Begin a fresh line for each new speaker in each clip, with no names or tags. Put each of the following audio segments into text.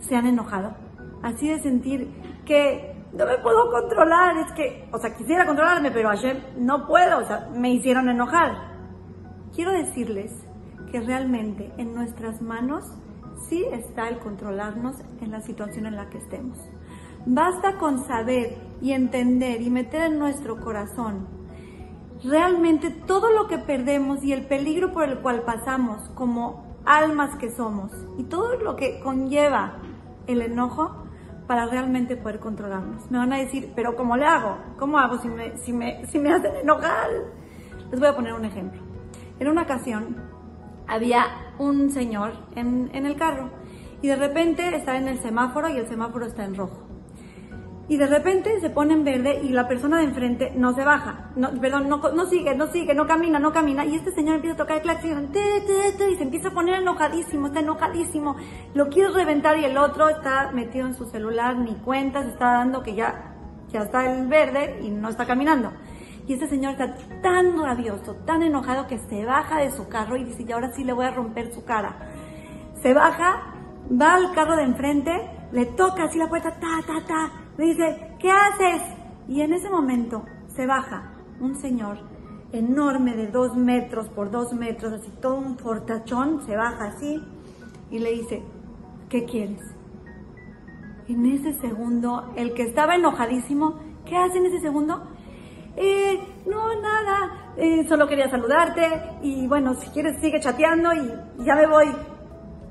se han enojado? Así de sentir que no me puedo controlar, es que, o sea, quisiera controlarme, pero ayer no puedo, o sea, me hicieron enojar. Quiero decirles que realmente en nuestras manos sí está el controlarnos en la situación en la que estemos. Basta con saber y entender y meter en nuestro corazón realmente todo lo que perdemos y el peligro por el cual pasamos como almas que somos y todo lo que conlleva el enojo para realmente poder controlarnos. Me van a decir, pero ¿cómo le hago? ¿Cómo hago si me, si me, si me hacen enojar? Les voy a poner un ejemplo. En una ocasión había un señor en, en el carro y de repente está en el semáforo y el semáforo está en rojo y de repente se pone en verde y la persona de enfrente no se baja, perdón, no, no sigue, no sigue, no camina, no camina y este señor empieza a tocar el claxon y se empieza a poner enojadísimo, está enojadísimo, lo quiere reventar y el otro está metido en su celular, ni cuenta, se está dando que ya, ya está el verde y no está caminando. Y este señor está tan rabioso, tan enojado que se baja de su carro y dice, y ahora sí le voy a romper su cara. Se baja, va al carro de enfrente, le toca así la puerta, ta, ta, ta, le dice, ¿qué haces? Y en ese momento se baja un señor enorme de dos metros por dos metros, así todo un fortachón, se baja así y le dice, ¿qué quieres? En ese segundo, el que estaba enojadísimo, ¿qué hace en ese segundo? Eh, no, nada, eh, solo quería saludarte y bueno, si quieres sigue chateando y ya me voy.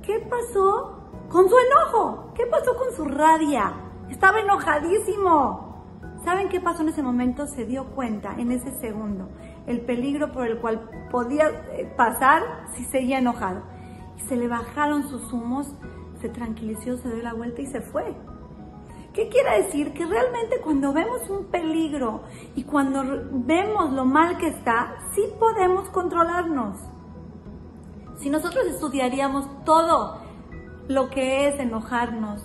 ¿Qué pasó con su enojo? ¿Qué pasó con su rabia? Estaba enojadísimo. ¿Saben qué pasó en ese momento? Se dio cuenta en ese segundo el peligro por el cual podía eh, pasar si seguía enojado. Y se le bajaron sus humos, se tranquilizó, se dio la vuelta y se fue. ¿Qué quiere decir? Que realmente cuando vemos un peligro y cuando vemos lo mal que está, sí podemos controlarnos. Si nosotros estudiaríamos todo lo que es enojarnos,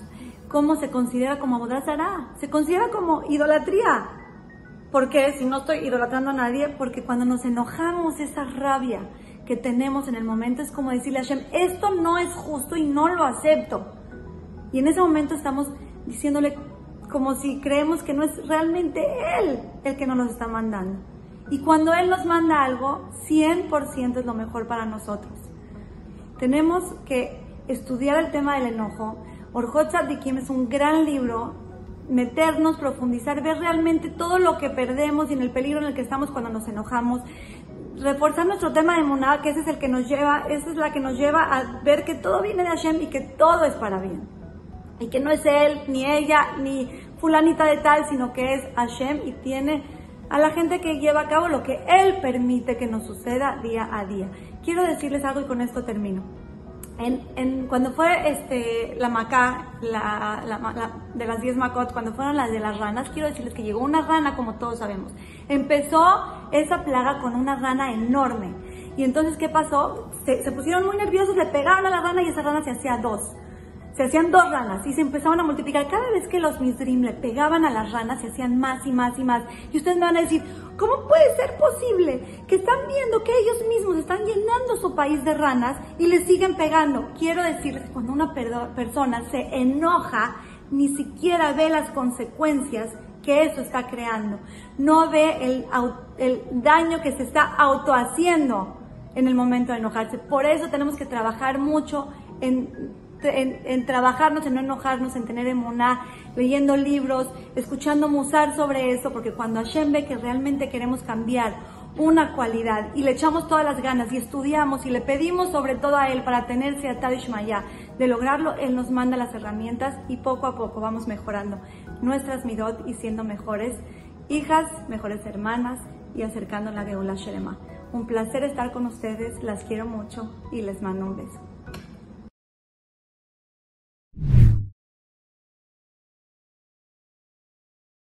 ¿cómo se considera como Abodazara? Se considera como idolatría. ¿Por qué? Si no estoy idolatrando a nadie, porque cuando nos enojamos, esa rabia que tenemos en el momento es como decirle a Hashem, esto no es justo y no lo acepto. Y en ese momento estamos diciéndole como si creemos que no es realmente Él el que nos está mandando. Y cuando Él nos manda algo, 100% es lo mejor para nosotros. Tenemos que estudiar el tema del enojo, Orjot Kim es un gran libro, meternos, profundizar, ver realmente todo lo que perdemos y en el peligro en el que estamos cuando nos enojamos, reforzar nuestro tema de Muná, que ese es el que nos lleva, esa es la que nos lleva a ver que todo viene de Hashem y que todo es para bien. Y que no es él, ni ella, ni fulanita de tal, sino que es Hashem y tiene a la gente que lleva a cabo lo que él permite que nos suceda día a día. Quiero decirles algo y con esto termino. En, cuando fue este, la Macá, la, de las 10 Macot, cuando fueron las de las ranas, quiero decirles que llegó una rana, como todos sabemos. Empezó esa plaga con una rana enorme. Y entonces, ¿qué pasó? Se, se pusieron muy nerviosos, le pegaron a la rana y esa rana se hacía dos se hacían dos ranas y se empezaban a multiplicar. Cada vez que los Misrim le pegaban a las ranas, se hacían más y más y más. Y ustedes me van a decir, ¿cómo puede ser posible que están viendo que ellos mismos están llenando su país de ranas y les siguen pegando? Quiero decirles, cuando una persona se enoja, ni siquiera ve las consecuencias que eso está creando. No ve el, el daño que se está autohaciendo en el momento de enojarse. Por eso tenemos que trabajar mucho en en, trabajarnos, en no enojarnos, en tener emuná, leyendo libros, escuchando musar sobre eso, porque cuando Hashem ve que realmente queremos cambiar una cualidad y le echamos todas las ganas y estudiamos y le pedimos sobre todo a Él para tenerse a Maya de lograrlo, Él nos manda las herramientas y poco a poco vamos mejorando nuestras midot y siendo mejores hijas, mejores hermanas y acercando la Geula Sherema. Un placer estar con ustedes, las quiero mucho y les mando un beso.